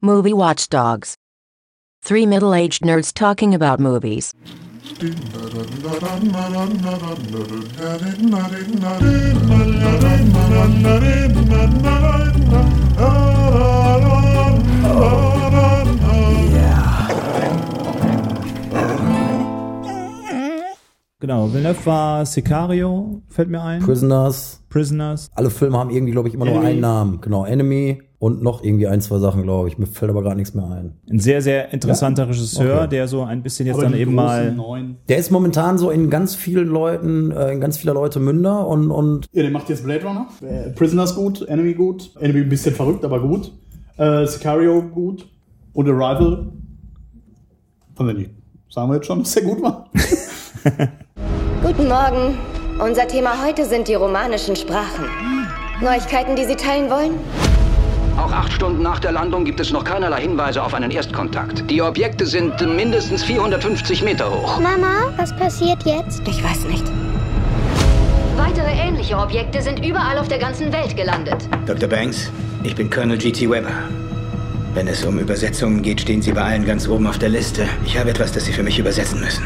Movie Watchdogs. Three middle aged nerds talking about movies. Genau, Villeneuve war Sicario, fällt mir ein. Prisoners. Prisoners. Alle Filme haben irgendwie, glaube ich, immer nur Enemy. einen Namen. Genau, Enemy und noch irgendwie ein, zwei Sachen, glaube ich. Mir fällt aber gar nichts mehr ein. Ein sehr, sehr interessanter Regisseur, Okay. der so ein bisschen jetzt Aber dann eben mal. neuen. Der ist momentan so in ganz vielen Leuten, äh, in ganz vieler Leute Münder und, und Ja, der macht jetzt Blade Runner. Äh, Prisoners gut, Enemy gut. Enemy ein bisschen verrückt, aber gut. Äh, Sicario gut. Und Arrival. Von wenn nicht. Sagen wir jetzt schon, dass der gut war. Guten Morgen. Unser Thema heute sind die romanischen Sprachen. Neuigkeiten, die Sie teilen wollen? Auch acht Stunden nach der Landung gibt es noch keinerlei Hinweise auf einen Erstkontakt. Die Objekte sind mindestens 450 Meter hoch. Mama, was passiert jetzt? Ich weiß nicht. Weitere ähnliche Objekte sind überall auf der ganzen Welt gelandet. Dr. Banks, ich bin Colonel G.T. Weber. Wenn es um Übersetzungen geht, stehen Sie bei allen ganz oben auf der Liste. Ich habe etwas, das Sie für mich übersetzen müssen.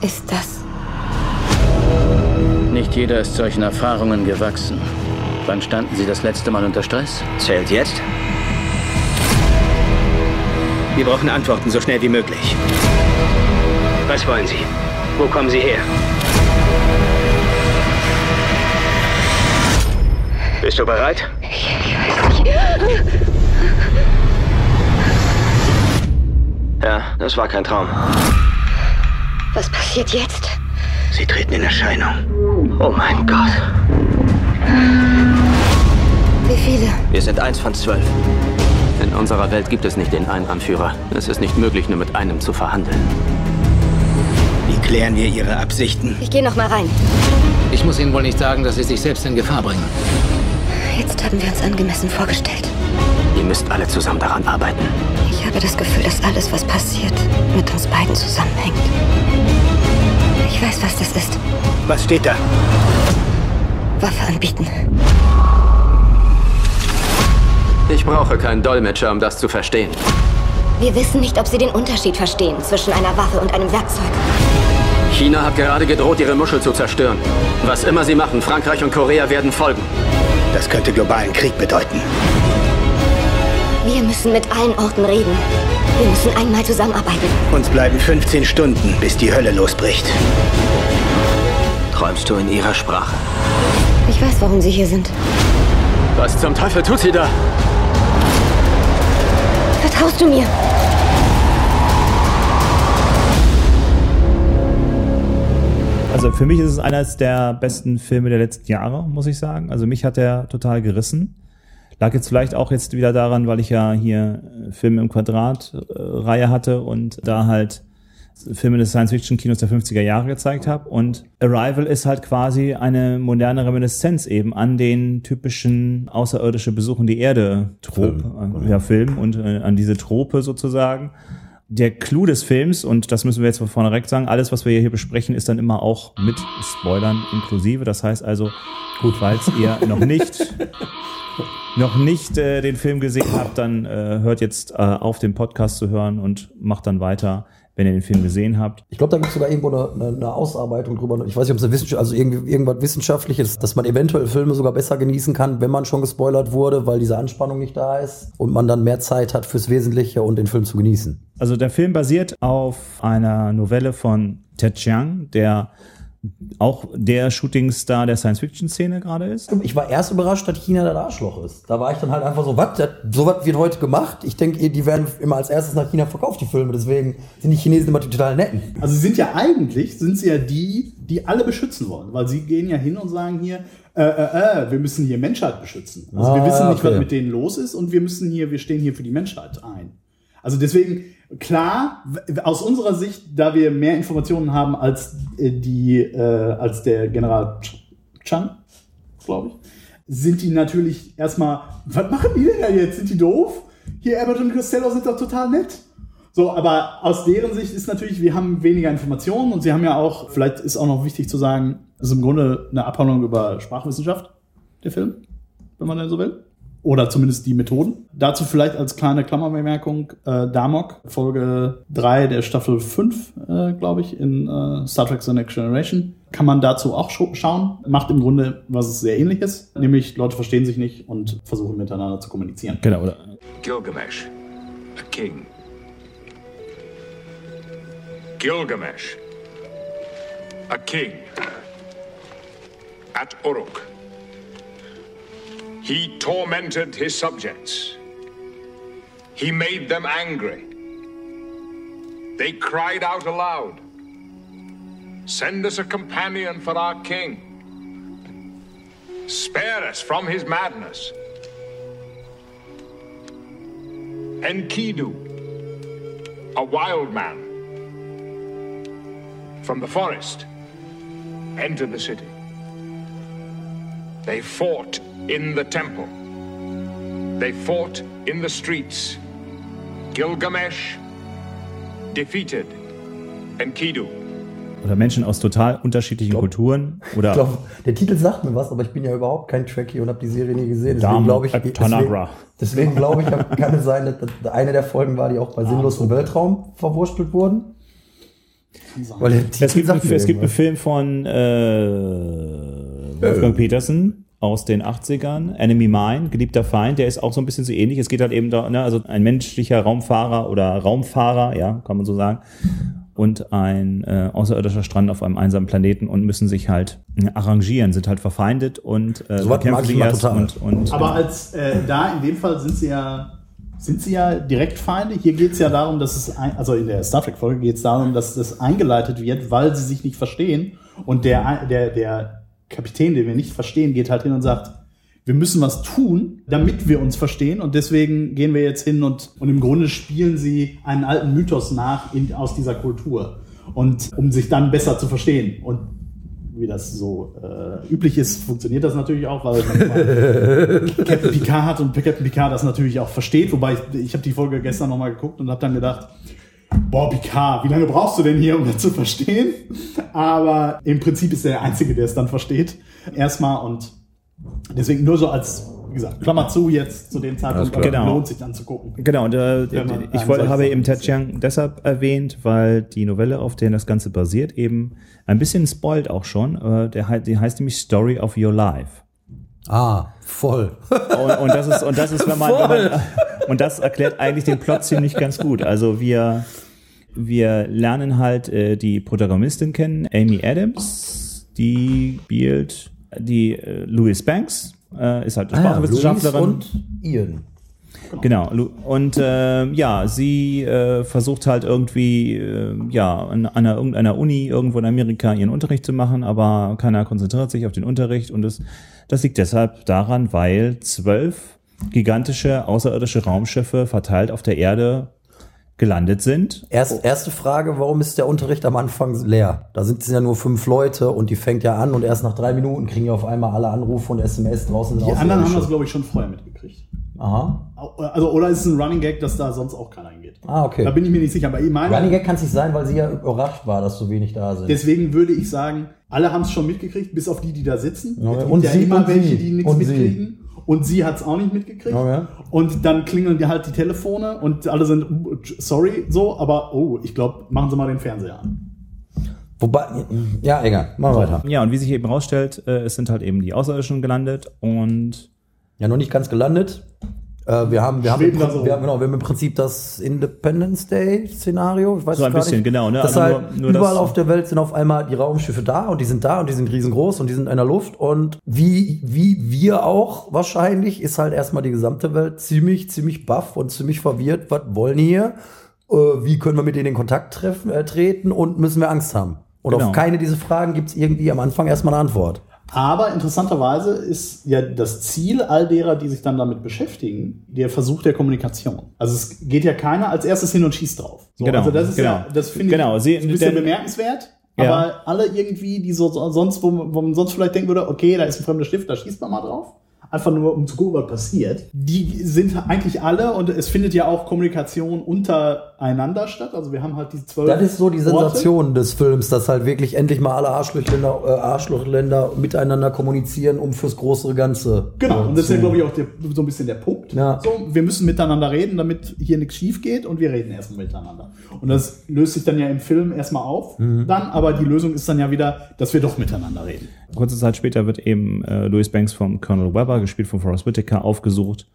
Ist das? Nicht jeder ist solchen Erfahrungen gewachsen. Wann standen Sie das letzte Mal unter Stress? Zählt jetzt? Wir brauchen Antworten so schnell wie möglich. Was wollen Sie? Wo kommen Sie her? Bist du bereit? Ja, das war kein Traum. Was passiert jetzt? Sie treten in Erscheinung. Oh mein Gott. Wie viele? Wir sind eins von zwölf. In unserer Welt gibt es nicht den einen Anführer. Es ist nicht möglich, nur mit einem zu verhandeln. Wie klären wir Ihre Absichten? Ich gehe noch mal rein. Ich muss Ihnen wohl nicht sagen, dass Sie sich selbst in Gefahr bringen. Jetzt haben wir uns angemessen vorgestellt. Ihr müsst alle zusammen daran arbeiten. Ich habe das Gefühl, dass alles, was passiert, mit uns beiden zusammenhängt. Ich weiß, was das ist. Was steht da? Waffe anbieten. Ich brauche keinen Dolmetscher, um das zu verstehen. Wir wissen nicht, ob Sie den Unterschied verstehen zwischen einer Waffe und einem Werkzeug. China hat gerade gedroht, ihre Muschel zu zerstören. Was immer sie machen, Frankreich und Korea werden folgen. Das könnte globalen Krieg bedeuten. Wir müssen mit allen Orten reden. Wir müssen einmal zusammenarbeiten. Uns bleiben 15 Stunden, bis die Hölle losbricht. Träumst du in ihrer Sprache? Ich weiß, warum Sie hier sind. Was zum Teufel tut sie da? Vertraust du mir? Also für mich ist es eines der besten Filme der letzten Jahre, muss ich sagen. Also mich hat er total gerissen. Lag jetzt vielleicht auch jetzt wieder daran, weil ich ja hier äh, Filme im Quadrat-Reihe hatte und da halt Filme des Science-Fiction-Kinos der 50er Jahre gezeigt habe. Und Arrival ist halt quasi eine moderne Reminiszenz eben an den typischen außerirdische Besuchen die Erde-Trop, Film, äh, ja, Film und äh, an diese Trope sozusagen. Der Clou des Films, und das müssen wir jetzt von vornherein sagen, alles, was wir hier besprechen, ist dann immer auch mit Spoilern inklusive. Das heißt also, gut, falls ihr noch nicht noch nicht äh, den Film gesehen habt, dann äh, hört jetzt äh, auf, den Podcast zu hören und macht dann weiter, wenn ihr den Film gesehen habt. ich glaube, da gibt es sogar irgendwo eine, eine, eine Ausarbeitung drüber. Ich weiß nicht, ob es eine Wissenschaft, also irgendwie irgendwas Wissenschaftliches, dass man eventuell Filme sogar besser genießen kann, wenn man schon gespoilert wurde, weil diese Anspannung nicht da ist und man dann mehr Zeit hat fürs Wesentliche und den Film zu genießen. Also der Film basiert auf einer Novelle von Ted Chiang, der auch der Shootingstar der Science-Fiction-Szene gerade ist. Ich war erst überrascht, dass China das Arschloch ist. Da war ich dann halt einfach so, was, so was wird heute gemacht? Ich denke, die werden immer als erstes nach China verkauft, die Filme. Deswegen sind die Chinesen immer die total netten. Also sie sind ja eigentlich, sind sie ja die, die alle beschützen wollen. Weil sie gehen ja hin und sagen hier, äh, äh, äh, wir müssen hier Menschheit beschützen. Also wir Ah, wissen nicht, okay. was mit denen los ist und wir müssen hier, wir stehen hier für die Menschheit ein. Also deswegen, klar, aus unserer Sicht, da wir mehr Informationen haben als äh, die, äh, als der General Ch- Chan, glaube ich, sind die natürlich erstmal, was machen die denn da jetzt? Sind die doof? Hier, Abbott und Costello sind doch total nett. So, aber aus deren Sicht ist natürlich, wir haben weniger Informationen und sie haben ja auch, vielleicht ist auch noch wichtig zu sagen, ist im Grunde eine Abhandlung über Sprachwissenschaft, der Film, wenn man denn so will. Oder zumindest die Methoden. Dazu vielleicht als kleine Klammerbemerkung, äh, Damok, Folge 3 der Staffel 5, äh, glaube ich, in äh, Star Trek The Next Generation. Kann man dazu auch scha schauen. Macht im Grunde was sehr ähnliches. Nämlich Leute verstehen sich nicht und versuchen miteinander zu kommunizieren. Genau, oder? Gilgamesh, a king. Gilgamesh, a king. At Uruk. He tormented his subjects. He made them angry. They cried out aloud Send us a companion for our king. Spare us from his madness. Enkidu, a wild man from the forest, entered the city. They fought in the temple. They fought in the streets. Gilgamesh defeated Enkidu. Oder Menschen aus total unterschiedlichen glaub, Kulturen. Oder ich glaube, der Titel sagt mir was, aber ich bin ja überhaupt kein Trekkie und habe die Serie nie gesehen. Deswegen glaube ich, deswegen, deswegen glaube ich, kann es sein, dass eine der Folgen war, die auch bei sinnlosem Weltraum verwurstelt wurden. Weil der Titel es gibt, sagt es gibt einen Film von äh, Wolfgang äh. Petersen, aus den 80ern, Enemy Mine, geliebter Feind, der ist auch so ein bisschen so ähnlich. Es geht halt eben da, ne, also ein menschlicher Raumfahrer oder Raumfahrer, ja, kann man so sagen, und ein äh, außerirdischer Strand auf einem einsamen Planeten und müssen sich halt äh, arrangieren, sind halt verfeindet und äh, so kämpfen sie erst und, und, Aber als äh, da in dem Fall sind sie ja sind sie ja direkt Feinde. Hier geht es ja darum, dass es, ein, also in der Star Trek-Folge geht es darum, dass das eingeleitet wird, weil sie sich nicht verstehen. Und der, der, der Kapitän, den wir nicht verstehen, geht halt hin und sagt, wir müssen was tun, damit wir uns verstehen. Und deswegen gehen wir jetzt hin und, und im Grunde spielen sie einen alten Mythos nach in, aus dieser Kultur. Und um sich dann besser zu verstehen. Und wie das so äh, üblich ist, funktioniert das natürlich auch, weil Captain Picard hat und Captain Picard das natürlich auch versteht. Wobei ich, ich habe die Folge gestern nochmal geguckt und habe dann gedacht, boah, Picard, wie lange brauchst du denn hier, um das zu verstehen? Aber im Prinzip ist er der Einzige, der es dann versteht. Erstmal und deswegen nur so als wie gesagt, Klammer zu jetzt zu dem Zeitpunkt, genau. lohnt sich dann zu gucken. Genau, und, äh, ich wollte, habe eben Ted Chiang deshalb erwähnt, weil die Novelle, auf der das Ganze basiert, eben ein bisschen spoilt auch schon. Äh, der, die heißt nämlich Story of Your Life. Ah, voll. Und, und das ist, und das ist, wenn man, wenn man, und das erklärt eigentlich den Plot ziemlich ganz gut. Also wir, wir lernen halt äh, die Protagonistin kennen, Amy Adams, die spielt die äh, Louis Banks, äh, ist halt eine Sprachwissenschaftlerin. Ah, und Ian. Genau. Und äh, ja, sie äh, versucht halt irgendwie, äh, ja, an einer irgendeiner Uni irgendwo in Amerika ihren Unterricht zu machen, aber keiner konzentriert sich auf den Unterricht und das, das liegt deshalb daran, weil zwölf gigantische außerirdische Raumschiffe verteilt auf der Erde gelandet sind. Erst, erste Frage, warum ist der Unterricht am Anfang leer? Da sind es ja nur fünf Leute und die fängt ja an und erst nach drei Minuten kriegen ja auf einmal alle Anrufe und SMS draußen. Die anderen haben das, glaube ich, schon vorher mitgekriegt. Aha. Also, oder ist es ein Running Gag, dass da sonst auch keiner hingeht? Ah, okay. Da bin ich mir nicht sicher. Aber ich meine, Running Gag kann es nicht sein, weil sie ja überrascht war, dass so wenig da sind. Deswegen würde ich sagen, alle haben es schon mitgekriegt, bis auf die, die da sitzen. Ja, und ja sie, immer und welche, die nichts mitkriegen. Sie. Und sie hat es auch nicht mitgekriegt. Okay. Und dann klingeln die halt die Telefone und alle sind sorry, so, aber oh, ich glaube, machen Sie mal den Fernseher an. Wobei, ja, egal, mal weiter. Ja, und wie sich eben rausstellt, äh, es sind halt eben die Außerirdischen gelandet und. Ja, noch nicht ganz gelandet. Äh, wir haben, wir haben, im, wir haben, genau, wir haben im Prinzip das Independence Day Szenario. Ich weiß so ein bisschen, nicht. genau. Ne? Das also halt nur, nur überall auf der Welt sind auf einmal die Raumschiffe da und die sind da und die sind riesengroß und die sind in der Luft und wie, wie wir auch wahrscheinlich ist halt erstmal die gesamte Welt ziemlich, ziemlich baff und ziemlich verwirrt. Was wollen die hier? Äh, wie können wir mit denen in Kontakt treffen, äh, treten und müssen wir Angst haben? Und genau. auf keine dieser Fragen gibt es irgendwie am Anfang erstmal eine Antwort. Aber interessanterweise ist ja das Ziel all derer, die sich dann damit beschäftigen, der Versuch der Kommunikation. Also es geht ja keiner als erstes hin und schießt drauf. So, genau, also das ist genau. ja, das finde genau. ich Sie, ein bisschen bemerkenswert. Ja. Aber alle irgendwie, die so sonst, wo, wo man sonst vielleicht denken würde, okay, da ist ein fremder Stift, da schießt man mal drauf. Einfach nur um zu gucken, was passiert. Die sind eigentlich alle und es findet ja auch Kommunikation untereinander statt. Also wir haben halt die zwölf. Das ist so die Orte. Sensation des Films, dass halt wirklich endlich mal alle Arschlochländer, äh, Arschlochländer miteinander kommunizieren, um fürs größere Ganze. Genau, und das ist ja, glaube ich, auch der, so ein bisschen der Punkt. Ja. So, wir müssen miteinander reden, damit hier nichts schief geht und wir reden erstmal miteinander. Und das löst sich dann ja im Film erstmal auf, Mhm. dann, aber die Lösung ist dann ja wieder, dass wir doch miteinander reden. Kurze Zeit später wird eben äh, Louis Banks vom Colonel Webber, gespielt von Forrest Whitaker, aufgesucht.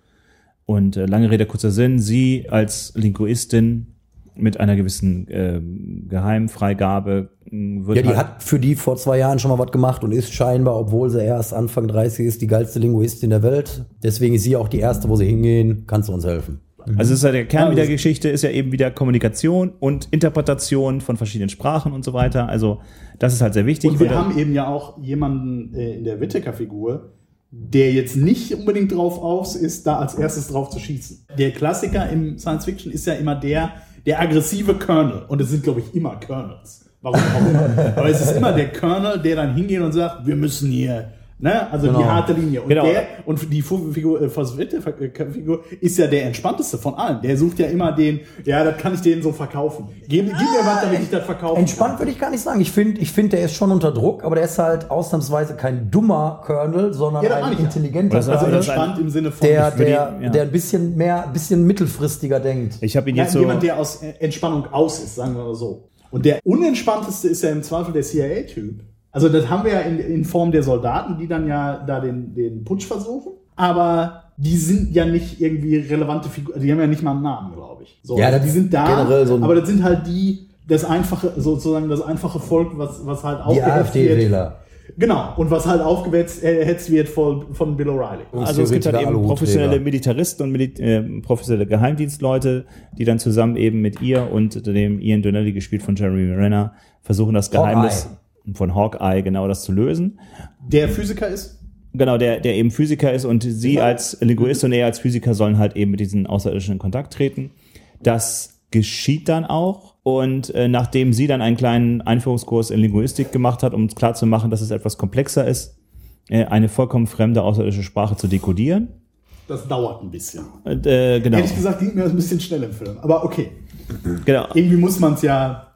Und äh, lange Rede, kurzer Sinn, sie als Linguistin mit einer gewissen ähm, Geheimfreigabe mh, wird Ja, die halt, hat für die vor zwei Jahren schon mal was gemacht und ist scheinbar, obwohl sie erst Anfang 30 ist, die geilste Linguistin der Welt. Deswegen ist sie auch die erste, wo sie hingehen. Kannst du uns helfen? Also es ist ja der Kern Ja, der das- Geschichte ist ja eben wieder Kommunikation und Interpretation von verschiedenen Sprachen und so weiter. Also das ist halt sehr wichtig. Und wir Und, haben eben ja auch jemanden äh, in der Whittaker-Figur, der jetzt nicht unbedingt drauf aus ist, da als erstes drauf zu schießen. Der Klassiker im Science Fiction ist ja immer der, der aggressive Colonel. Und es sind, glaube ich, immer Colonels. Warum auch immer. Aber es ist immer der Colonel, der dann hingeht und sagt, wir müssen hier, ne, also die Genau. harte Linie. Und Genau. der, und die Figur, äh, Figur ist ja der entspannteste von allen. Der sucht ja immer den, ja, das kann ich denen so verkaufen. Gib, gib mir was, damit ich das verkaufen Entspannt kann. würde ich gar nicht sagen. Ich finde, ich find, der ist schon unter Druck, aber der ist halt ausnahmsweise kein dummer Colonel, sondern Ja, ein ja. intelligenter ist Also ein- entspannt im Sinne von, der, der, ihn- ja. der ein bisschen mehr, ein bisschen mittelfristiger denkt. ich habe ihn Ja, jetzt so jemand, der aus äh, Entspannung aus ist, sagen wir mal so. Und der unentspannteste ist ja im Zweifel der CIA-Typ. Also das haben wir ja in, in Form der Soldaten, die dann ja da den, den Putsch versuchen. Aber die sind ja nicht irgendwie relevante Figuren. Die haben ja nicht mal einen Namen, glaube ich. So, Ja, also das die sind da, generell so ein- aber das sind halt die, das einfache, sozusagen das einfache Volk, was, was halt Die aufgehetzt wird. AfD-Wähler. Genau. Und was halt aufgehetzt äh, wird von, von Bill O'Reilly. Also es gibt halt eben professionelle. Militaristen und Mili äh, professionelle Geheimdienstleute, die dann zusammen eben mit ihr und dem Ian Donnelly, gespielt von Jeremy Renner, versuchen das Geheimnis von Hawkeye genau das zu lösen. Der Physiker ist Genau, der, der eben Physiker ist und sie als Linguist und er als Physiker sollen halt eben mit diesen Außerirdischen in Kontakt treten. Das geschieht dann auch. Und äh, nachdem sie dann einen kleinen Einführungskurs in Linguistik gemacht hat, um klarzumachen, dass es etwas komplexer ist, äh, eine vollkommen fremde außerirdische Sprache zu dekodieren. Das dauert ein bisschen. Und, äh, genau. Ehrlich gesagt ging mir das ein bisschen schnell im Film. Aber okay. genau. Irgendwie muss man es ja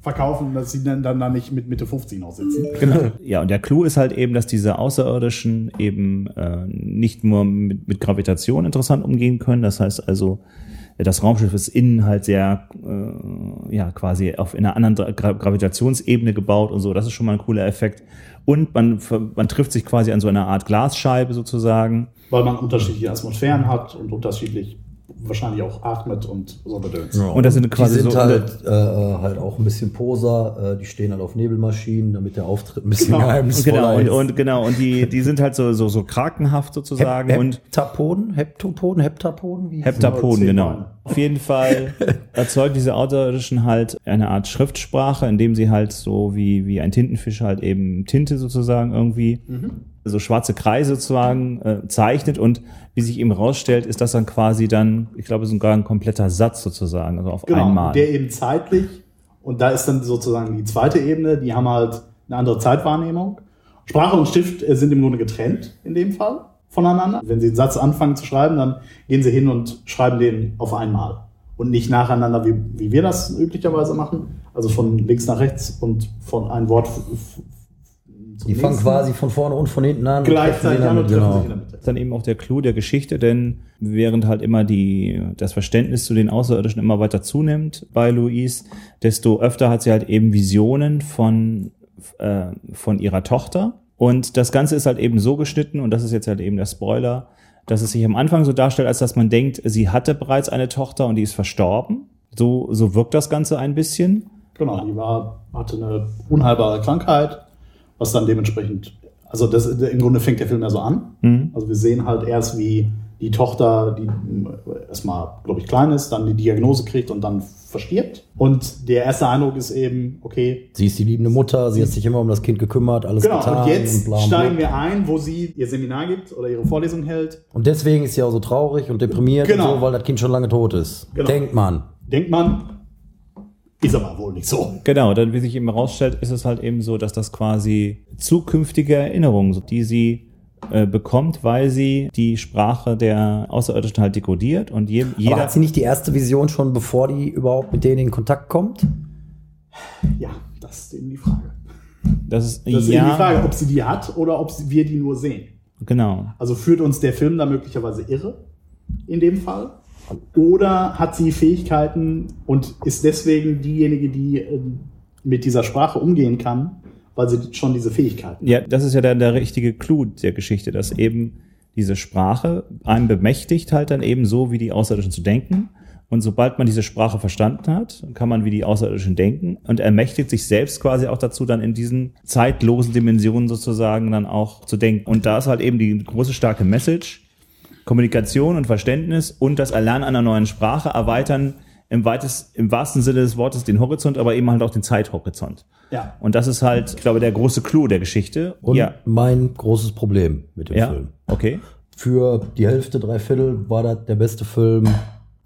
verkaufen, dass sie dann, dann da nicht mit Mitte 50 noch sitzen. Genau. Ja, und der Clou ist halt eben, dass diese Außerirdischen eben äh, nicht nur mit, mit Gravitation interessant umgehen können. Das heißt also, das Raumschiff ist innen halt sehr, äh, ja, quasi auf einer anderen Gra Gravitationsebene gebaut und so. Das ist schon mal ein cooler Effekt. Und man, man trifft sich quasi an so einer Art Glasscheibe sozusagen. Weil man unterschiedliche Atmosphären hat und unterschiedlich wahrscheinlich auch atmet und so bedöns. Und das sind quasi die sind so- halt, äh, halt auch ein bisschen Poser, äh, die stehen halt auf Nebelmaschinen, damit der Auftritt ein bisschen Genau. geheimnisvoller Genau, und, ist. und genau, und die, die sind halt so, so, so krakenhaft sozusagen Hep und Heptapoden, Heptopoden, Heptapoden, wie Heptapoden, genau. Auf jeden Fall erzeugen diese Außerirdischen halt eine Art Schriftsprache, indem sie halt so wie, wie ein Tintenfisch halt eben Tinte sozusagen irgendwie, so schwarze Kreise sozusagen äh, zeichnet und wie sich eben rausstellt, ist das dann quasi dann, ich glaube, sogar ein kompletter Satz sozusagen, also auf Genau, einmal. der eben zeitlich, und da ist dann sozusagen die zweite Ebene, die haben halt eine andere Zeitwahrnehmung. Sprache und Stift äh, sind im Grunde getrennt in dem Fall voneinander. Wenn sie einen Satz anfangen zu schreiben, dann gehen sie hin und schreiben den auf einmal und nicht nacheinander, wie, wie wir das üblicherweise machen. Also von links nach rechts und von ein Wort Die fangen quasi von vorne und von hinten an. und gleichzeitig an und treffen sich genau. in der Mitte. Das ist dann eben auch der Clou der Geschichte, denn während halt immer die, das Verständnis zu den Außerirdischen immer weiter zunimmt bei Louise, desto öfter hat sie halt eben Visionen von, äh, von ihrer Tochter. Und das Ganze ist halt eben so geschnitten, und das ist jetzt halt eben der Spoiler, dass es sich am Anfang so darstellt, als dass man denkt, sie hatte bereits eine Tochter und die ist verstorben. So, so wirkt das Ganze ein bisschen. Genau, die war, hatte eine unheilbare Krankheit, was dann dementsprechend, also das, im Grunde fängt der Film ja so an. Mhm. Also wir sehen halt erst, wie die Tochter, die äh, erstmal, glaube ich, klein ist, dann die Diagnose kriegt und dann verstirbt. Und der erste Eindruck ist eben, okay, Sie ist die liebende Mutter, sie hat sich immer um das Kind gekümmert, alles genau, getan. und jetzt bla, bla. steigen wir ein, wo sie ihr Seminar gibt oder ihre Vorlesung hält. Und deswegen ist sie auch so traurig und deprimiert Genau. und so, weil das Kind schon lange tot ist. Genau. Denkt man. Denkt man, ist aber wohl nicht so. Genau, dann wie sich eben herausstellt, ist es halt eben so, dass das quasi zukünftige Erinnerungen, sind, die sie äh, bekommt, weil sie die Sprache der Außerirdischen halt dekodiert und je, jeder. Aber hat sie nicht die erste Vision schon, bevor die überhaupt mit denen in Kontakt kommt? Ja, das ist eben die Frage. Das ist, Das ist ja, eben die Frage, ob sie die hat oder ob wir die nur sehen. Genau. Also führt uns der Film da möglicherweise irre in dem Fall? Oder hat sie Fähigkeiten und ist deswegen diejenige, die äh, mit dieser Sprache umgehen kann, weil sie schon diese Fähigkeiten Ja, das ist ja dann der richtige Clou der Geschichte, dass eben diese Sprache einem bemächtigt halt dann eben so, wie die Außerirdischen zu denken. Und sobald man diese Sprache verstanden hat, kann man wie die Außerirdischen denken und ermächtigt sich selbst quasi auch dazu, dann in diesen zeitlosen Dimensionen sozusagen dann auch zu denken. Und da ist halt eben die große starke Message, Kommunikation und Verständnis und das Erlernen einer neuen Sprache erweitern im, weitest, im wahrsten Sinne des Wortes den Horizont, aber eben halt auch den Zeithorizont. Ja. Und das ist halt, ich glaube, der große Clou der Geschichte. Und ja, mein großes Problem mit dem ja, Film. okay. Für die Hälfte, drei Viertel war das der beste Film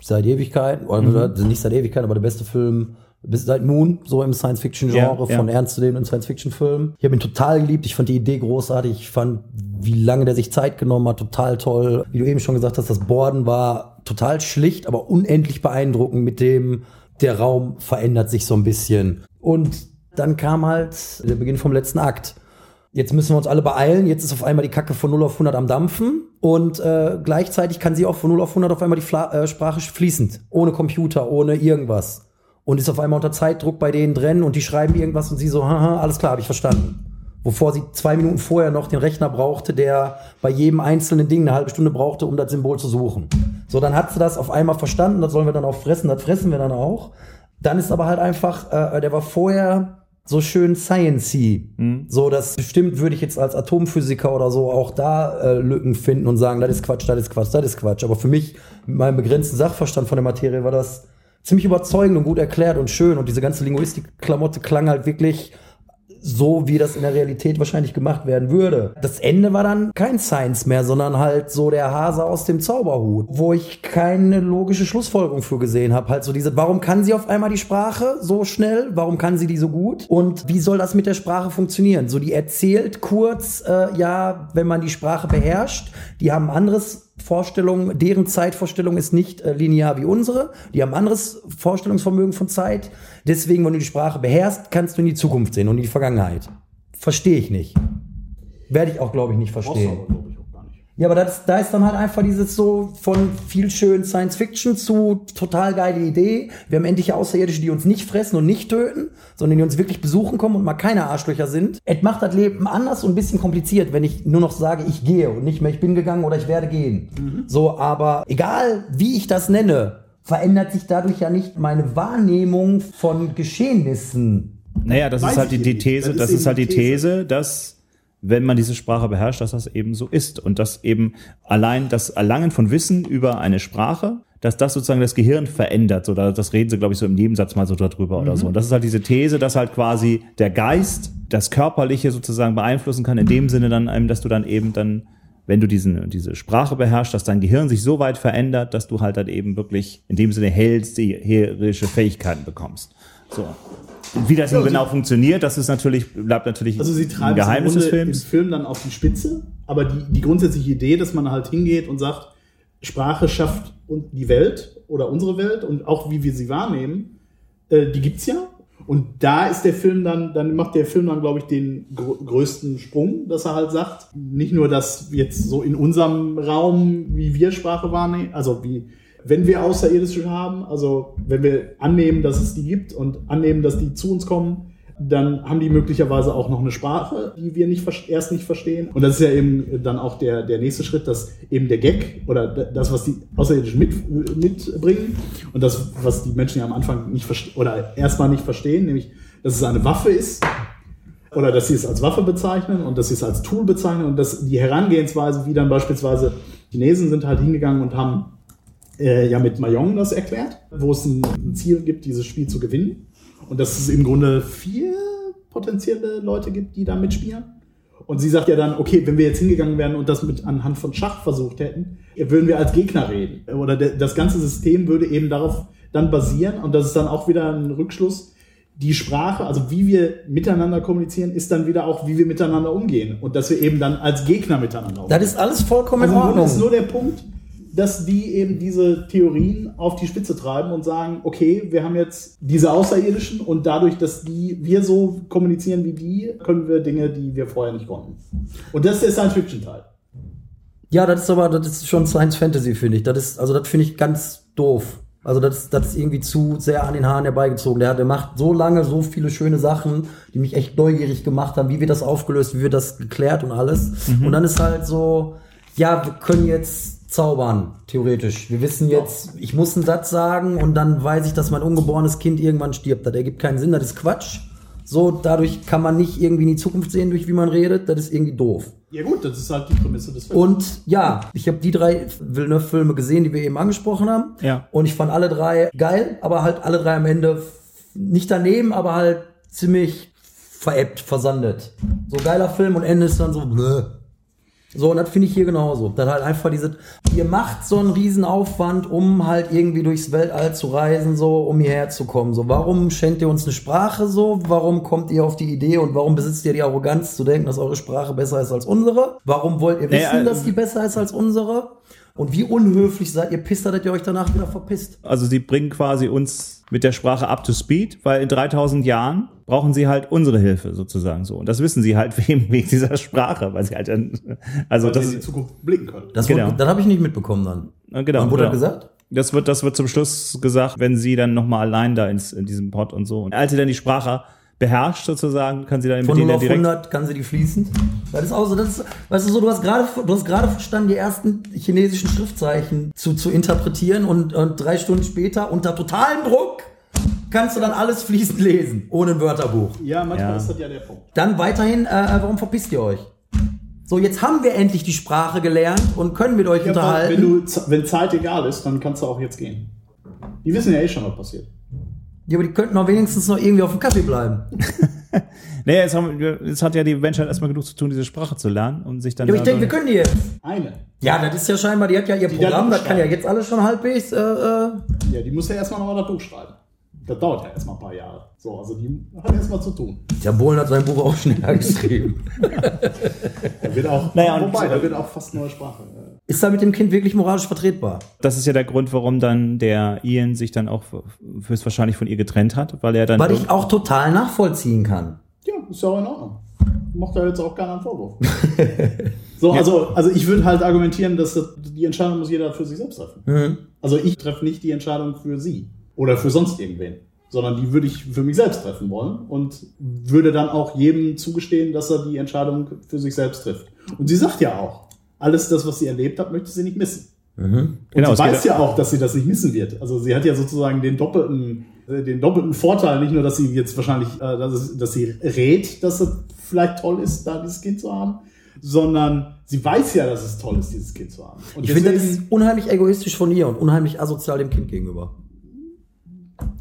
seit Ewigkeiten. Oder also nicht seit Ewigkeiten, aber der beste Film bis seit Moon, so im Science-Fiction-Genre, Ja, von ja. ernstzunehmenden Science-Fiction-Filmen. Ich habe ihn total geliebt. Ich fand die Idee großartig. Ich fand, wie lange der sich Zeit genommen hat, total toll. Wie du eben schon gesagt hast, das Borden war total schlicht, aber unendlich beeindruckend mit dem, der Raum verändert sich so ein bisschen. Und dann kam halt der Beginn vom letzten Akt. Jetzt müssen wir uns alle beeilen. Jetzt ist auf einmal die Kacke von 0 auf 100 am Dampfen. Und äh, gleichzeitig kann sie auch von 0 auf 100 auf einmal die Fla äh, Sprache fließend. Ohne Computer, ohne irgendwas. Und ist auf einmal unter Zeitdruck bei denen drin und die schreiben irgendwas und sie so, haha, alles klar, habe ich verstanden. Wovor sie zwei Minuten vorher noch den Rechner brauchte, der bei jedem einzelnen Ding eine halbe Stunde brauchte, um das Symbol zu suchen. So, dann hat sie das auf einmal verstanden, das sollen wir dann auch fressen, das fressen wir dann auch. Dann ist aber halt einfach, äh, der war vorher so schön sciency. So, das bestimmt würde ich jetzt als Atomphysiker oder so auch da äh, Lücken finden und sagen, das ist Quatsch, das ist Quatsch, das ist Quatsch. Aber für mich, mit meinem begrenzten Sachverstand von der Materie, war das ziemlich überzeugend und gut erklärt und schön. Und diese ganze Linguistik-Klamotte klang halt wirklich so, wie das in der Realität wahrscheinlich gemacht werden würde. Das Ende war dann kein Science mehr, sondern halt so der Hase aus dem Zauberhut, wo ich keine logische Schlussfolgerung für gesehen habe. Halt so diese, warum kann sie auf einmal die Sprache so schnell? Warum kann sie die so gut? Und wie soll das mit der Sprache funktionieren? So, die erzählt kurz, äh, ja, wenn man die Sprache beherrscht, die haben anderes Vorstellung, deren Zeitvorstellung ist nicht äh, linear wie unsere. Die haben anderes Vorstellungsvermögen von Zeit. Deswegen, wenn du die Sprache beherrschst, kannst du in die Zukunft sehen und in die Vergangenheit. Verstehe ich nicht. Werde ich auch, glaube ich, nicht verstehen. aber, Ja, aber das, da ist dann halt einfach dieses so von viel schön Science Fiction zu total geile Idee. Wir haben endlich Außerirdische, die uns nicht fressen und nicht töten, sondern die uns wirklich besuchen kommen und mal keine Arschlöcher sind. Es macht das Leben anders und ein bisschen kompliziert, wenn ich nur noch sage, ich gehe und nicht mehr, ich bin gegangen oder ich werde gehen. So, aber egal wie ich das nenne, verändert sich dadurch ja nicht meine Wahrnehmung von Geschehnissen. Naja, das Weiß ist halt die, die. These, Das das, ist ist halt die die These. These, dass wenn man diese Sprache beherrscht, dass das eben so ist und dass eben allein das Erlangen von Wissen über eine Sprache, dass das sozusagen das Gehirn verändert. So, da- das reden sie, glaube ich, so im Nebensatz mal so darüber oder so. Und das ist halt diese These, dass halt quasi der Geist das Körperliche sozusagen beeinflussen kann, in dem Sinne dann, einem, dass du dann eben dann, wenn du diesen, diese Sprache beherrschst, dass dein Gehirn sich so weit verändert, dass du halt dann eben wirklich in dem Sinne hellseherische Fähigkeiten bekommst. So. Wie das nun Ja, genau funktioniert, das ist natürlich, bleibt natürlich Also sie ein Geheimnis des Films. Film dann auf die Spitze, aber die, die grundsätzliche Idee, dass man halt hingeht und sagt, Sprache schafft die Welt oder unsere Welt und auch wie wir sie wahrnehmen, äh, die gibt's ja. Und da ist der Film dann, dann macht der Film dann, glaube ich, den gr größten Sprung, dass er halt sagt, nicht nur, dass jetzt so in unserem Raum, wie wir Sprache wahrnehmen, also wie, wenn wir Außerirdische haben, also wenn wir annehmen, dass es die gibt und annehmen, dass die zu uns kommen, dann haben die möglicherweise auch noch eine Sprache, die wir nicht erst nicht verstehen. Und das ist ja eben dann auch der, der nächste Schritt, dass eben der Gag oder das, was die Außerirdischen mit, mitbringen und das, was die Menschen ja am Anfang nicht oder erstmal nicht verstehen, nämlich, dass es eine Waffe ist oder dass sie es als Waffe bezeichnen und dass sie es als Tool bezeichnen und dass die Herangehensweise, wie dann beispielsweise Chinesen sind halt hingegangen und haben äh, ja mit Mayong das erklärt, wo es ein, ein Ziel gibt, dieses Spiel zu gewinnen. Und dass es im Grunde vier potenzielle Leute gibt, die da mitspielen. Und sie sagt ja dann, okay, wenn wir jetzt hingegangen wären und das mit anhand von Schach versucht hätten, würden wir als Gegner reden. Oder de- das ganze System würde eben darauf dann basieren. Und das ist dann auch wieder ein Rückschluss. die Sprache, also wie wir miteinander kommunizieren, ist dann wieder auch, wie wir miteinander umgehen. Und dass wir eben dann als Gegner miteinander umgehen. Das ist alles vollkommen also in Ordnung. ist nur der Punkt, dass die eben diese Theorien auf die Spitze treiben und sagen, okay, wir haben jetzt diese Außerirdischen und dadurch, dass die wir so kommunizieren wie die, können wir Dinge, die wir vorher nicht konnten. Und das ist der Science-Fiction-Teil. Ja, das ist aber, das ist schon Science Fantasy, finde ich. Das ist, also das finde ich ganz doof. Also das ist, das ist irgendwie zu sehr an den Haaren herbeigezogen. Der, hat, der macht so lange so viele schöne Sachen, die mich echt neugierig gemacht haben, wie wird das aufgelöst, wie wird das geklärt und alles. Und dann ist halt so, ja, wir können jetzt zaubern, theoretisch. Wir wissen jetzt, ich muss einen Satz sagen und dann weiß ich, dass mein ungeborenes Kind irgendwann stirbt. Das ergibt keinen Sinn, das ist Quatsch. So, dadurch kann man nicht irgendwie in die Zukunft sehen, durch wie man redet. Das ist irgendwie doof. Ja gut, das ist halt die Prämisse des Films. Und ja, ich habe die drei Villeneuve-Filme gesehen, die wir eben angesprochen haben. Ja. Und ich fand alle drei geil, aber halt alle drei am Ende nicht daneben, aber halt ziemlich veräppt, versandet. So geiler Film und Ende ist dann so, blö. So, und das finde ich hier genauso. Dann halt einfach diese, ihr macht so einen riesen Aufwand, um halt irgendwie durchs Weltall zu reisen, so, um hierher zu kommen. So, warum schenkt ihr uns eine Sprache so? Warum kommt ihr auf die Idee und warum besitzt ihr die Arroganz zu denken, dass eure Sprache besser ist als unsere? Warum wollt ihr wissen, äh, dass die besser ist als unsere? Und wie unhöflich seid ihr pisst, dass ihr euch danach wieder verpisst? Also sie bringen quasi uns mit der Sprache up to speed, weil in 3000 Jahren brauchen sie halt unsere Hilfe sozusagen so. Und das wissen sie halt wegen, wegen dieser Sprache, weil sie halt dann, also weil das in die ist, Zukunft blicken können. Das, Genau. wurde, das habe ich nicht mitbekommen dann. äh, genau. Wann wurde genau. das gesagt? Das wird, das wird zum Schluss gesagt, wenn sie dann nochmal allein da ins, in diesem Pod und so. Und als sie dann die Sprache beherrscht sozusagen, kann sie dann Von mit 0 denen auf direkt 100 kann sie die fließend. Das ist auch so, das ist, weißt du so, du hast gerade, du hast gerade verstanden, die ersten chinesischen Schriftzeichen zu, zu interpretieren und, und drei Stunden später unter totalem Druck kannst du dann alles fließend lesen, ohne ein Wörterbuch. Ja, manchmal Ja. ist das ja der Punkt. Dann weiterhin, äh, warum verpisst ihr euch? So, jetzt haben wir endlich die Sprache gelernt und können mit euch Ja, unterhalten. wenn, du, wenn Zeit egal ist, dann kannst du auch jetzt gehen. Die wissen ja eh schon, was passiert. Ja, aber die könnten auch wenigstens noch irgendwie auf dem Kaffee bleiben. Nee, jetzt, haben jetzt hat ja die Menschheit erstmal genug zu tun, diese Sprache zu lernen und sich dann. Ja, aber ich denke, wir können die jetzt. Eine. Ja, das ist ja scheinbar, die hat ja ihr Die Programm, das kann ja jetzt alles schon halbwegs, äh, äh, Ja, die muss ja erstmal nochmal das Buch schreiben. Das dauert ja erstmal ein paar Jahre. So, also die hat erstmal zu tun. Der Bohlen hat sein Buch auch schneller geschrieben. Da wird auch, Naja, und- wobei, da wird auch fast neue Sprache. äh, Ist da mit dem Kind wirklich moralisch vertretbar? Das ist ja der Grund, warum dann der Ian sich dann auch höchstwahrscheinlich von ihr getrennt hat, weil er dann. Weil ich auch total nachvollziehen kann. Ja, ist ja auch in Ordnung. Macht da jetzt auch keiner einen Vorwurf. so, also, also ich würde halt argumentieren, dass das, die Entscheidung muss jeder für sich selbst treffen. Mhm. Also ich treffe nicht die Entscheidung für sie oder für sonst irgendwen, sondern die würde ich für mich selbst treffen wollen und würde dann auch jedem zugestehen, dass er die Entscheidung für sich selbst trifft. Und sie sagt ja auch, alles das, was sie erlebt hat, möchte sie nicht missen. Und Genau, es sie geht weiß ja auch, dass sie das nicht missen wird. Also sie hat ja sozusagen den doppelten, äh, den doppelten Vorteil, nicht nur, dass sie jetzt wahrscheinlich, äh, dass, es, dass sie rät, dass es vielleicht toll ist, da dieses Kind zu haben, sondern sie weiß ja, dass es toll ist, dieses Kind zu haben. Und Ich finde, das deswegen- ist unheimlich egoistisch von ihr und unheimlich asozial dem Kind gegenüber.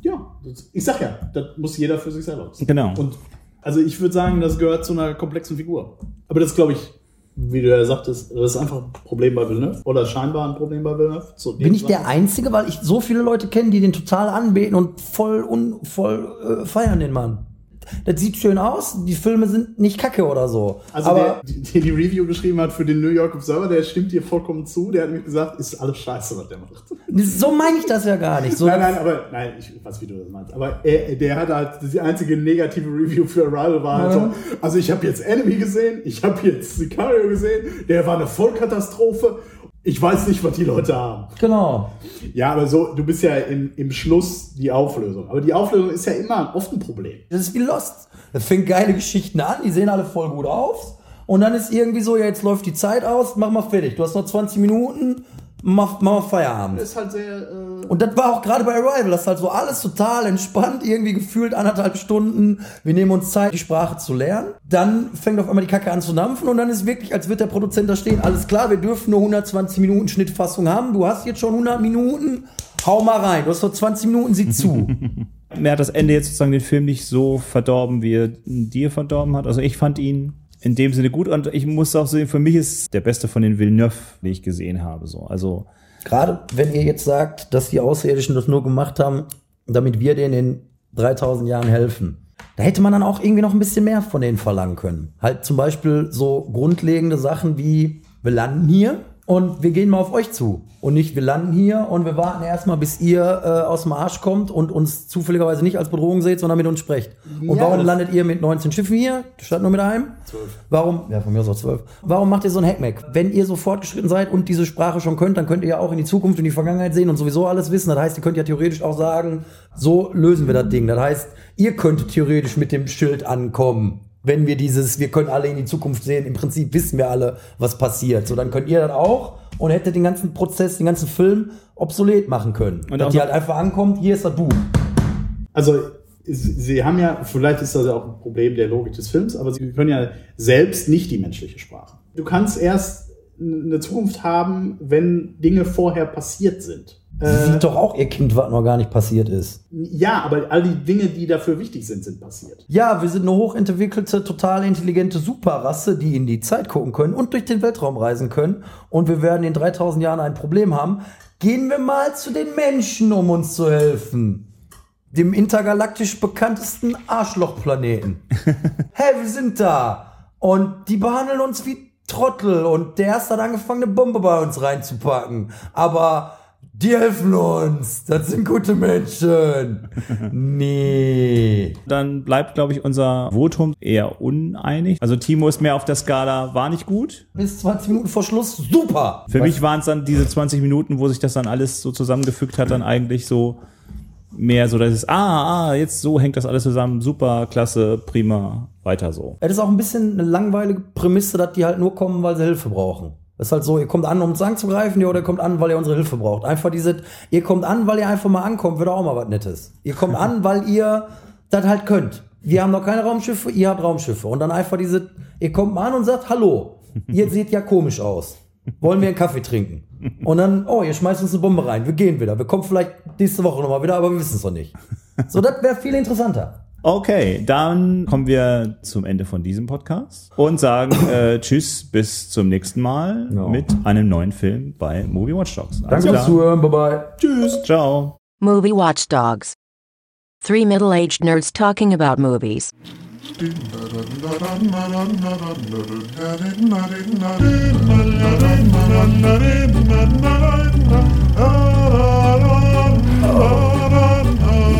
Ja, ich sag ja, das muss jeder für sich selber wissen. Genau. Und also ich würde sagen, das gehört zu einer komplexen Figur. Aber das glaube ich, wie du ja sagtest, das ist einfach ein Problem bei Villeneuve oder scheinbar ein Problem bei Villeneuve. Zu Bin ich der. Einzige, weil ich so viele Leute kenne, die den total anbeten und voll un, voll äh, feiern den Mann. Das sieht schön aus, die Filme sind nicht kacke oder so. Also aber der, die, die die Review geschrieben hat für den New York Observer, der stimmt dir vollkommen zu. Der hat mir gesagt, ist alles scheiße, was der macht. So meine ich das ja gar nicht. So, Nein, nein, aber nein, ich weiß, wie du das meinst. Aber er, der hat halt die einzige negative Review für Arrival war halt so. Also ich habe jetzt Enemy gesehen, ich habe jetzt Sicario gesehen, der war eine Vollkatastrophe. Ich weiß nicht, was die Leute haben. Genau. Ja, aber so, du bist ja im, im Schluss die Auflösung. Aber die Auflösung ist ja immer oft ein Problem. Das ist wie Lost. Das fängt geile Geschichten an, die sehen alle voll gut aus. Und dann ist irgendwie so, ja, jetzt läuft die Zeit aus, mach mal fertig. Du hast noch 20 Minuten, mach, mach mal Feierabend. Das ist halt sehr. Äh, Und das war auch gerade bei Arrival, das ist halt so alles total entspannt, irgendwie gefühlt anderthalb Stunden. Wir nehmen uns Zeit, die Sprache zu lernen. Dann fängt auf einmal die Kacke an zu dampfen und dann ist wirklich, als wird der Produzent da stehen, alles klar, wir dürfen nur 120 Minuten Schnittfassung haben. Du hast jetzt schon 100 Minuten, hau mal rein. Du hast noch 20 Minuten, sieh zu. Mir hat das Ende jetzt sozusagen den Film nicht so verdorben, wie er dir verdorben hat. Also ich fand ihn in dem Sinne gut und ich muss auch sehen, für mich ist der beste von den Villeneuve, die ich gesehen habe. So. Also Gerade wenn ihr jetzt sagt, dass die Außerirdischen das nur gemacht haben, damit wir den in 3000 Jahren helfen. Da hätte man dann auch irgendwie noch ein bisschen mehr von denen verlangen können. Halt zum Beispiel so grundlegende Sachen wie, wir landen hier, und wir gehen mal auf euch zu. Und nicht, wir landen hier und wir warten erstmal, bis ihr äh, aus dem Arsch kommt und uns zufälligerweise nicht als Bedrohung seht, sondern mit uns sprecht. Und Ja, warum landet ihr mit 19 Schiffen hier, statt nur mit einem? Zwölf. Warum, ja, von mir aus auch zwölf. Warum macht ihr so ein Hackmack? Wenn ihr so fortgeschritten seid und diese Sprache schon könnt, dann könnt ihr ja auch in die Zukunft und die Vergangenheit sehen und sowieso alles wissen. Das heißt, ihr könnt ja theoretisch auch sagen, so lösen wir das Ding. Das heißt, ihr könntet theoretisch mit dem Schild ankommen. Wenn wir dieses, wir können alle in die Zukunft sehen, im Prinzip wissen wir alle, was passiert. So, dann könnt ihr das auch und hättet den ganzen Prozess, den ganzen Film obsolet machen können. Und dass noch- halt einfach ankommt, hier ist das Buch. Also, Sie Sie haben ja, vielleicht ist das ja auch ein Problem der Logik des Films, aber Sie können ja selbst nicht die menschliche Sprache. Du kannst erst eine Zukunft haben, wenn Dinge vorher passiert sind. Sie Äh, sieht doch auch ihr Kind, was noch gar nicht passiert ist. ja, aber all die Dinge, die dafür wichtig sind, sind passiert. Ja, wir sind eine hochentwickelte, total intelligente Superrasse, die in die Zeit gucken können und durch den Weltraum reisen können. Und wir werden in 3000 Jahren ein Problem haben. Gehen wir mal zu den Menschen, um uns zu helfen. Dem intergalaktisch bekanntesten Arschlochplaneten. hey, wir sind da. Und die behandeln uns wie Trottel. Und der erste hat angefangen, eine Bombe bei uns reinzupacken. Aber die helfen uns. Das sind gute Menschen. Nee. Dann bleibt, glaube ich, unser Votum eher uneinig. Also Timo ist mehr auf der Skala, war nicht gut. Bis 20 Minuten vor Schluss, super. Für mich waren es dann diese 20 Minuten, wo sich das dann alles so zusammengefügt hat, dann eigentlich so mehr so, dass es, ah, ah, jetzt so hängt das alles zusammen, super, klasse, prima, weiter so. Es ist auch ein bisschen eine langweilige Prämisse, dass die halt nur kommen, weil sie Hilfe brauchen. Das ist halt so, ihr kommt an, um uns anzugreifen, ja, oder ihr kommt an, weil ihr unsere Hilfe braucht. Einfach diese, ihr kommt an, weil ihr einfach mal ankommt, wird auch mal was Nettes. Ihr kommt an, weil ihr das halt könnt. Wir haben noch keine Raumschiffe, ihr habt Raumschiffe. Und dann einfach diese, ihr kommt mal an und sagt, hallo, ihr seht ja komisch aus. Wollen wir einen Kaffee trinken? Und dann, oh, ihr schmeißt uns eine Bombe rein, wir gehen wieder. Wir kommen vielleicht nächste Woche nochmal wieder, aber wir wissen es noch nicht. So, das wäre viel interessanter. Okay, dann kommen wir zum Ende von diesem Podcast und sagen äh, Tschüss, bis zum nächsten Mal no. mit einem neuen Film bei Movie Watch Dogs. Danke fürs Zuhören, bye bye. Tschüss, ciao. Movie Watch Dogs. Three middle-aged nerds talking about movies. Oh.